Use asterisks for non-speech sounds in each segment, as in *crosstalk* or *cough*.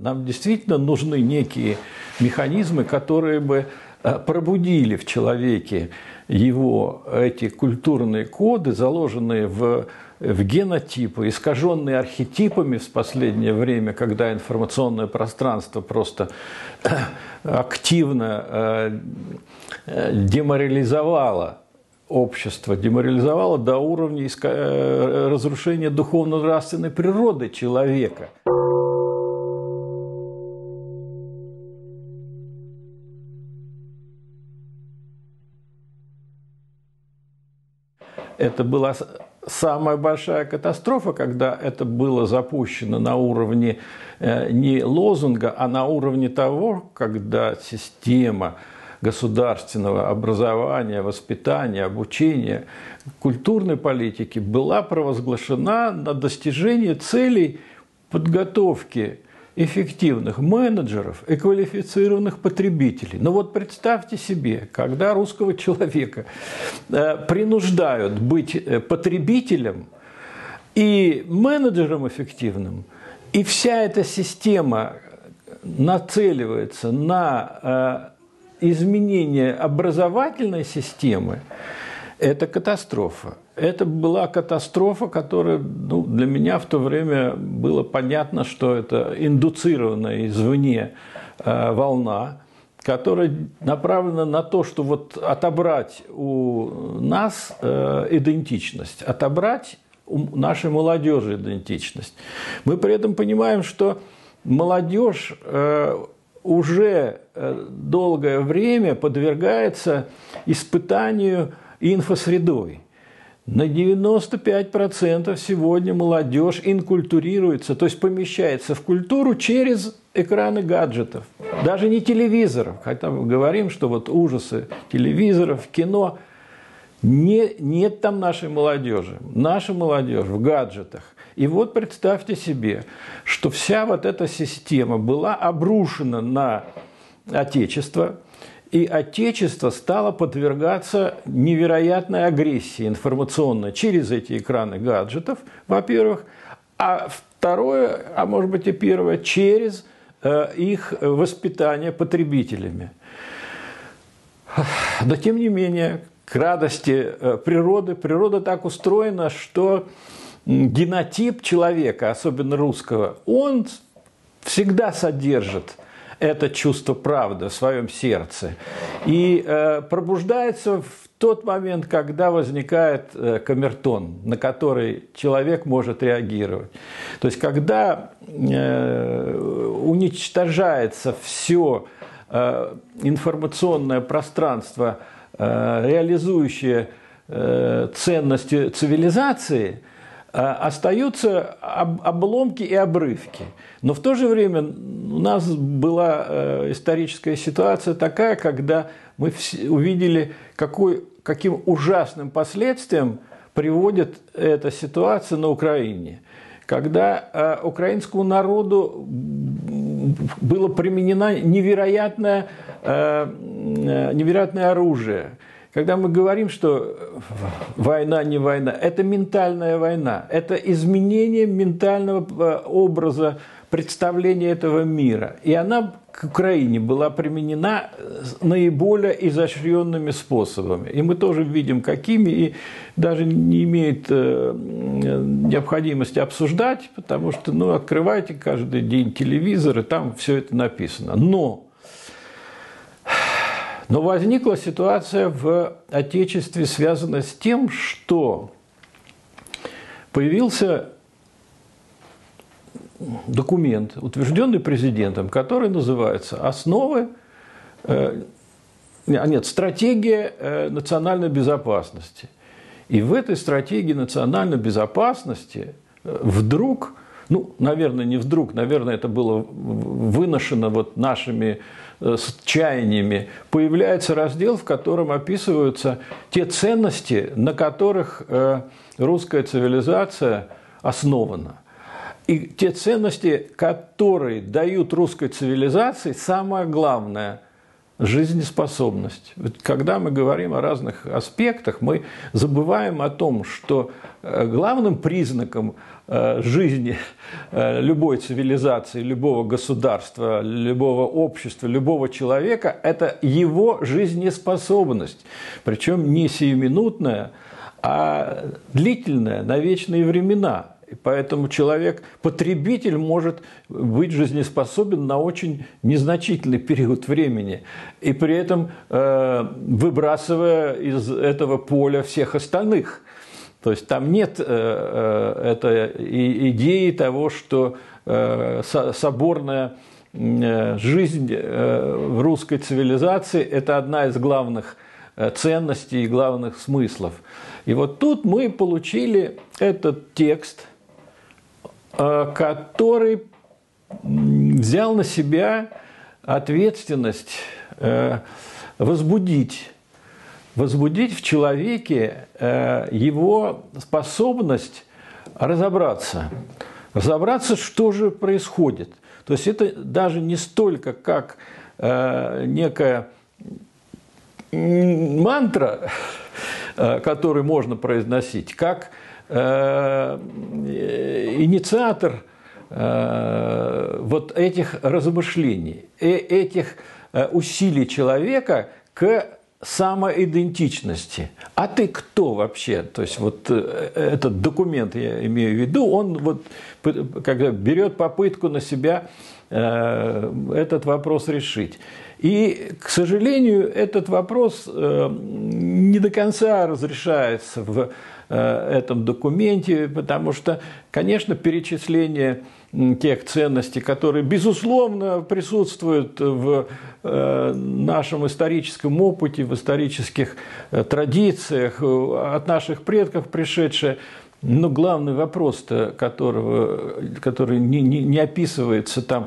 Нам действительно нужны некие механизмы, которые бы э, пробудили в человеке его эти культурные коды, заложенные в, в генотипы, искаженные архетипами в последнее время, когда информационное пространство просто э, активно э, деморализовало общество, деморализовало до уровня разрушения духовно-нравственной природы человека. Это была самая большая катастрофа, когда это было запущено на уровне э, не лозунга, а на уровне того, когда система государственного образования, воспитания, обучения, культурной политики была провозглашена на достижение целей подготовки эффективных менеджеров и квалифицированных потребителей. Но вот представьте себе, когда русского человека э, принуждают быть э, потребителем и менеджером эффективным, и вся эта система нацеливается на э, изменение образовательной системы, это катастрофа. Это была катастрофа, которая ну, для меня в то время было понятно, что это индуцированная извне э, волна, которая направлена на то, что вот отобрать у нас э, идентичность, отобрать у нашей молодежи идентичность. Мы при этом понимаем, что молодежь э, уже э, долгое время подвергается испытанию инфосредой. На 95% сегодня молодежь инкультурируется, то есть помещается в культуру через экраны гаджетов. Даже не телевизоров, хотя мы говорим, что вот ужасы телевизоров, кино. Не, нет там нашей молодежи. Наша молодежь в гаджетах. И вот представьте себе, что вся вот эта система была обрушена на Отечество – и Отечество стало подвергаться невероятной агрессии информационной через эти экраны гаджетов, во-первых, а второе, а может быть и первое, через э, их воспитание потребителями. Но тем не менее, к радости э, природы, природа так устроена, что генотип человека, особенно русского, он всегда содержит – это чувство правды в своем сердце. И э, пробуждается в тот момент, когда возникает э, камертон, на который человек может реагировать. То есть, когда э, уничтожается все э, информационное пространство, э, реализующее э, ценности цивилизации – остаются обломки и обрывки. Но в то же время у нас была э, историческая ситуация такая, когда мы увидели, какой, каким ужасным последствиям приводит эта ситуация на Украине. Когда э, украинскому народу было применено невероятное, э, невероятное оружие – когда мы говорим, что война не война, это ментальная война, это изменение ментального э, образа представления этого мира. И она к Украине была применена наиболее изощренными способами. И мы тоже видим, какими, и даже не имеет э, необходимости обсуждать, потому что, ну, открывайте каждый день телевизор, и там все это написано. Но но возникла ситуация в Отечестве, связанная с тем, что появился документ, утвержденный президентом, который называется «Основы э, а нет, стратегия э, национальной безопасности. И в этой стратегии национальной безопасности вдруг, ну, наверное, не вдруг, наверное, это было выношено вот нашими с чаяниями, появляется раздел, в котором описываются те ценности, на которых э, русская цивилизация основана. И те ценности, которые дают русской цивилизации, самое главное, жизнеспособность. Когда мы говорим о разных аспектах, мы забываем о том, что э, главным признаком э, жизни э, любой цивилизации, любого государства, любого общества, любого человека – это его жизнеспособность. Причем не сиюминутная, а длительная, на вечные времена – поэтому человек, потребитель, может быть жизнеспособен на очень незначительный период времени. И при этом э, выбрасывая из этого поля всех остальных. То есть там нет э, э, этой идеи того, что э, соборная э, жизнь э, в русской цивилизации – это одна из главных э, ценностей и главных смыслов. И вот тут мы получили этот текст – который взял на себя ответственность э, возбудить, возбудить в человеке э, его способность разобраться, разобраться, что же происходит. То есть это даже не столько как некая мантра, которую можно произносить, как Э, инициатор э, вот этих размышлений, э, этих усилий человека к самоидентичности. А ты кто вообще? То есть вот этот документ, я имею в виду, он вот когда берет попытку на себя этот вопрос решить. И, к сожалению, этот вопрос не до конца разрешается в Э, этом документе, потому что, конечно, перечисление тех ценностей, которые, безусловно, присутствуют в э, нашем историческом опыте, в исторических э, традициях, от наших предков пришедшие, но главный вопрос, которого, который не, не, не описывается там,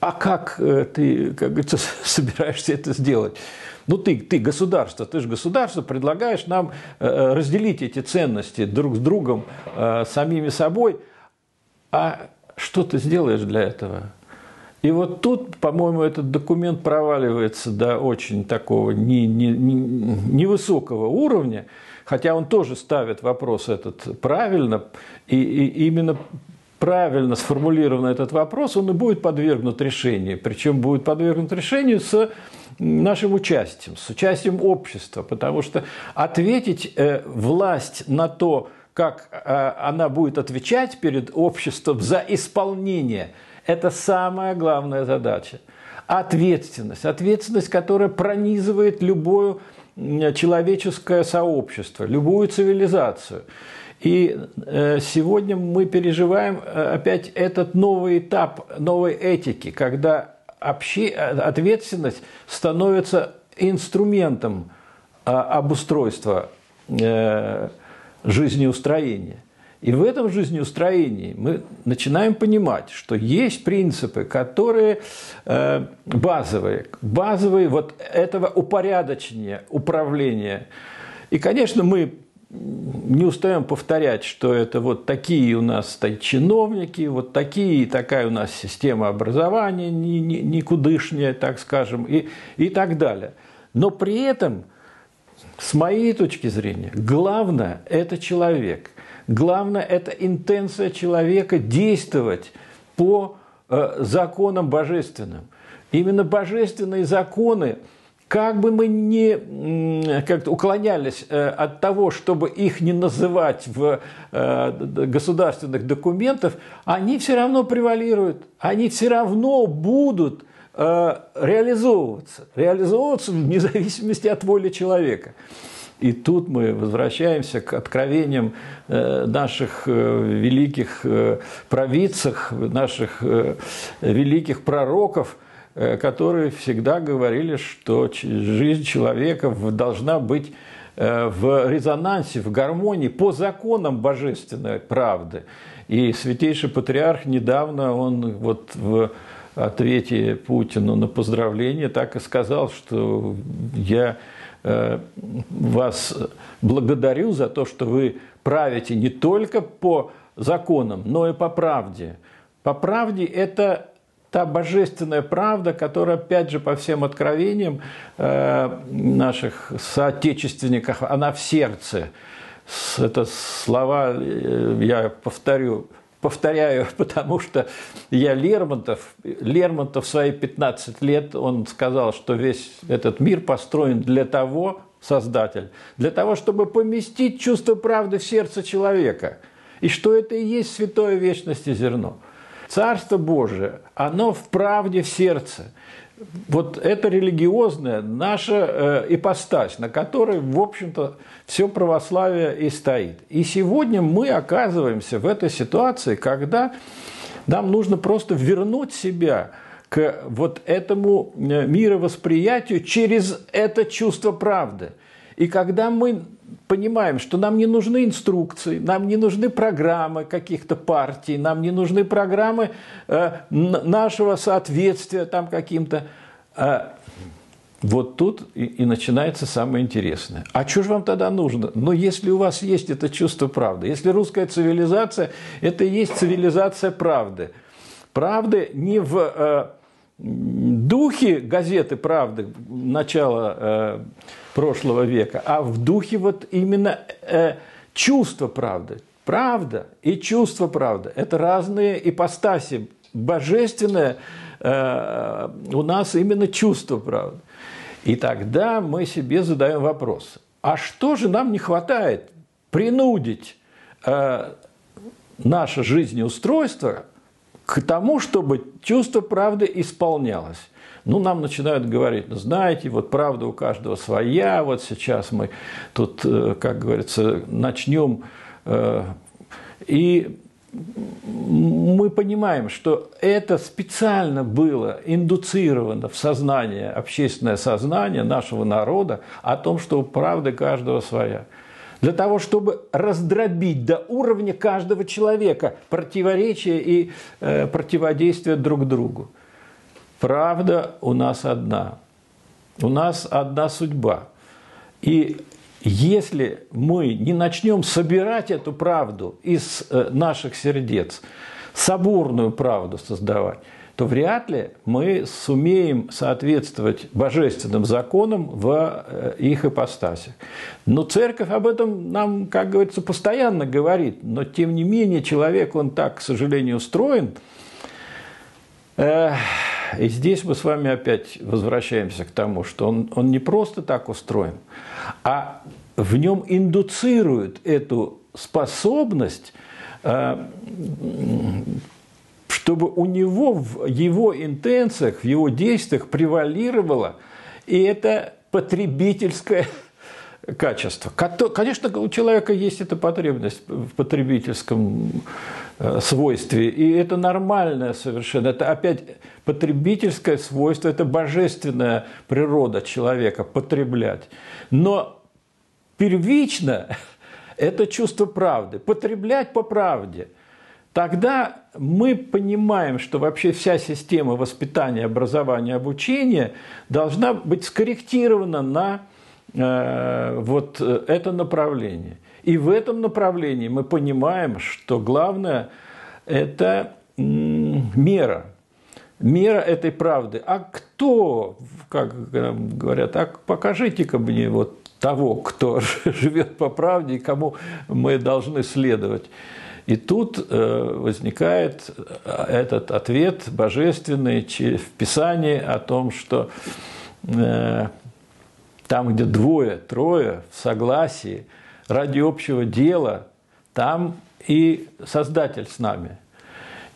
а как ты, как говорится, *laughs* собираешься это сделать? Ну ты, ты государство, ты же государство, предлагаешь нам э, э, разделить эти ценности друг с другом, э, самими собой. А что ты сделаешь для этого? И вот тут, по-моему, этот документ проваливается до очень такого не, не, не, невысокого уровня, хотя он тоже ставит вопрос этот правильно, и, и именно правильно сформулирован этот вопрос, он и будет подвергнут решению. Причем будет подвергнут решению с нашим участием, с участием общества, потому что ответить э, власть на то, как э, она будет отвечать перед обществом за исполнение, это самая главная задача. Ответственность, ответственность, которая пронизывает любое человеческое сообщество, любую цивилизацию. И э, сегодня мы переживаем опять этот новый этап новой этики, когда обще... ответственность становится инструментом а, обустройства э, жизнеустроения. И в этом жизнеустроении мы начинаем понимать, что есть принципы, которые э, базовые, базовые вот этого упорядочения, управления. И, конечно, мы не устаем повторять, что это вот такие у нас чиновники, вот такие, такая у нас система образования никудышняя, так скажем, и, и так далее. Но при этом, с моей точки зрения, главное – это человек. Главное – это интенция человека действовать по э, законам божественным. Именно божественные законы – как бы мы ни как-то уклонялись э, от того, чтобы их не называть в э, государственных документах, они все равно превалируют, они все равно будут э, реализовываться, реализовываться вне зависимости от воли человека. И тут мы возвращаемся к откровениям наших великих провидцах, наших великих пророков – которые всегда говорили, что жизнь человека должна быть э, в резонансе, в гармонии по законам божественной правды. И святейший патриарх недавно, он вот в ответе Путину на поздравление так и сказал, что я э, вас благодарю за то, что вы правите не только по законам, но и по правде. По правде это та божественная правда, которая, опять же, по всем откровениям э, наших соотечественников, она в сердце. Это слова, э, я повторю, повторяю, *laughs* потому что я Лермонтов, Лермонтов в свои 15 лет, он сказал, что весь этот мир построен для того, Создатель, для того, чтобы поместить чувство правды в сердце человека, и что это и есть святое вечности зерно. Царство Божие, оно в правде в сердце – вот это религиозная наша э, ипостась, на которой, в общем-то, все православие и стоит. И сегодня мы оказываемся в этой ситуации, когда нам нужно просто вернуть себя к вот этому э, мировосприятию через это чувство правды. И когда мы понимаем, что нам не нужны инструкции, нам не нужны программы каких-то партий, нам не нужны программы э, нашего соответствия там каким-то. А вот тут и, и начинается самое интересное. А что же вам тогда нужно? Но если у вас есть это чувство правды, если русская цивилизация – это и есть цивилизация правды. Правды не в э, духе газеты «Правды» начала э, прошлого века, а в духе вот именно э, чувства правды. Правда и чувство правды – это разные ипостаси. Божественное э, у нас именно чувство правды. И тогда мы себе задаем вопрос, а что же нам не хватает принудить э, наше жизнеустройство к тому, чтобы чувство правды исполнялось? Ну, нам начинают говорить, ну, знаете, вот правда у каждого своя, вот сейчас мы тут, э, как говорится, начнем. Э, и мы понимаем, что это специально было индуцировано в сознание, общественное сознание нашего народа о том, что правды каждого своя. Для того, чтобы раздробить до уровня каждого человека противоречия и э, противодействия друг другу. Правда у нас одна. У нас одна судьба. И если мы не начнем собирать эту правду из э, наших сердец, соборную правду создавать, то вряд ли мы сумеем соответствовать божественным законам в э, их ипостасях. Но церковь об этом нам, как говорится, постоянно говорит, но тем не менее человек, он так, к сожалению, устроен, и здесь мы с вами опять возвращаемся к тому, что он, он не просто так устроен, а в нем индуцирует эту способность, э, чтобы у него в его интенциях, в его действиях превалировало и это потребительское *laughs* качество. Конечно, у человека есть эта потребность в потребительском э, свойстве, и это нормальное совершенно. Это опять потребительское свойство, это божественная природа человека – потреблять. Но первично *laughs* это чувство правды, потреблять по правде. Тогда мы понимаем, что вообще вся система воспитания, образования, обучения должна быть скорректирована на Э, вот э, это направление. И в этом направлении мы понимаем, что главное – это мера, мера этой правды. А кто, как говорят, а покажите-ка мне вот того, кто *laughs* живет по правде и кому мы должны следовать. И тут э, возникает этот ответ божественный в Писании о том, что там, где двое, трое в согласии, ради общего дела, там и Создатель с нами.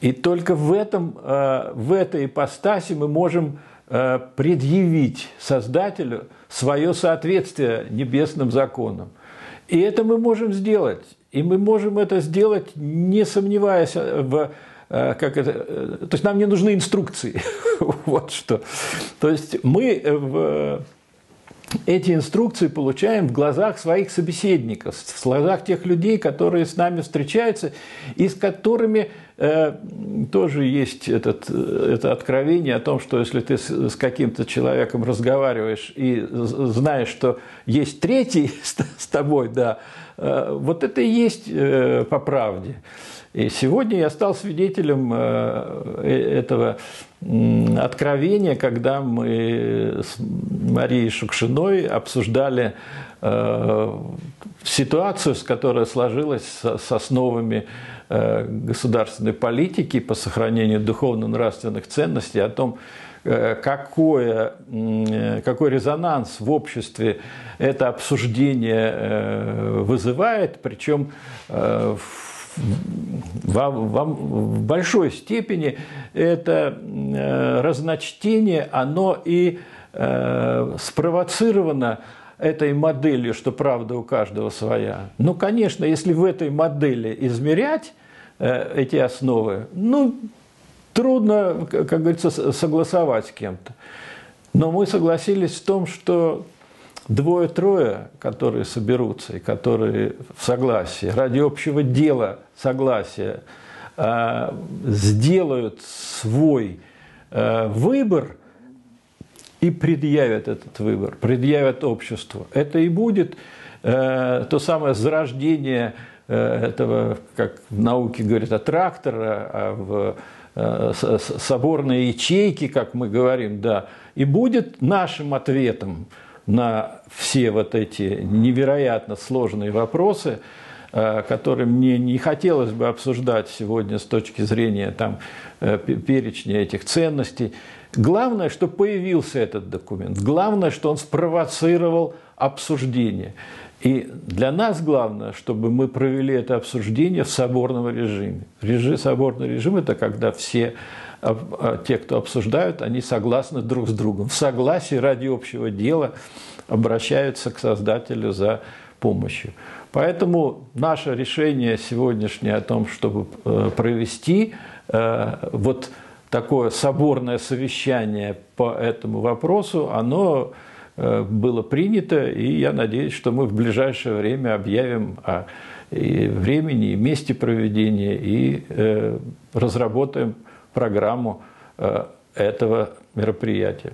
И только в, этом, э, в этой ипостаси мы можем э, предъявить Создателю свое соответствие небесным законам. И это мы можем сделать. И мы можем это сделать, не сомневаясь в э, как это, то есть нам не нужны инструкции, *laughs* вот что. То есть мы в эти инструкции получаем в глазах своих собеседников, в глазах тех людей, которые с нами встречаются и с которыми э, тоже есть этот, это откровение о том, что если ты с, с каким-то человеком разговариваешь и знаешь, что есть третий *laughs* с, с тобой, да, э, вот это и есть э, по правде. И сегодня я стал свидетелем этого откровения, когда мы с Марией Шукшиной обсуждали ситуацию, с которой сложилась с основами государственной политики по сохранению духовно-нравственных ценностей, о том, Э, какое, какой резонанс в обществе это обсуждение э, вызывает, причем э, в, в большой степени это разночтение, оно и спровоцировано этой моделью, что правда у каждого своя. Ну, конечно, если в этой модели измерять эти основы, ну, трудно, как говорится, согласовать с кем-то. Но мы согласились в том, что двое-трое, которые соберутся и которые в согласии, ради общего дела согласия, а, сделают свой а, выбор и предъявят этот выбор, предъявят обществу. Это и будет а, то самое зарождение этого, как в науке говорят, от трактора, а в Э, соборные ячейки, как мы говорим, да, и будет нашим ответом на все вот эти невероятно сложные вопросы, э, которые мне не хотелось бы обсуждать сегодня с точки зрения там, э, перечня этих ценностей. Главное, что появился этот документ. Главное, что он спровоцировал обсуждение. И для нас главное, чтобы мы провели это обсуждение в соборном режиме. Режим, соборный режим – это когда все а, те, кто обсуждают, они согласны друг с другом. В согласии ради общего дела обращаются к Создателю за помощью. Поэтому наше решение сегодняшнее о том, чтобы э, провести э, вот такое соборное совещание по этому вопросу, оно Э, было принято, и я надеюсь, что мы в ближайшее время объявим о и времени, и месте проведения, и разработаем программу этого мероприятия.